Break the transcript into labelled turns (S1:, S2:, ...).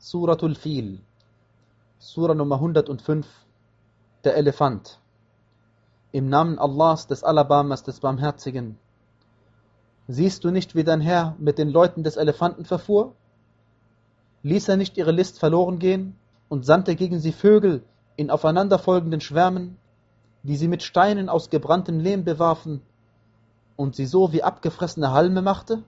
S1: Suratul Fil, Surah Nummer 105, der Elefant. Im Namen Allahs, des Alabamas, des Barmherzigen. Siehst du nicht, wie dein Herr mit den Leuten des Elefanten verfuhr? Ließ er nicht ihre List verloren gehen und sandte gegen sie Vögel in aufeinanderfolgenden Schwärmen, die sie mit Steinen aus gebranntem Lehm bewarfen und sie so wie abgefressene Halme machte?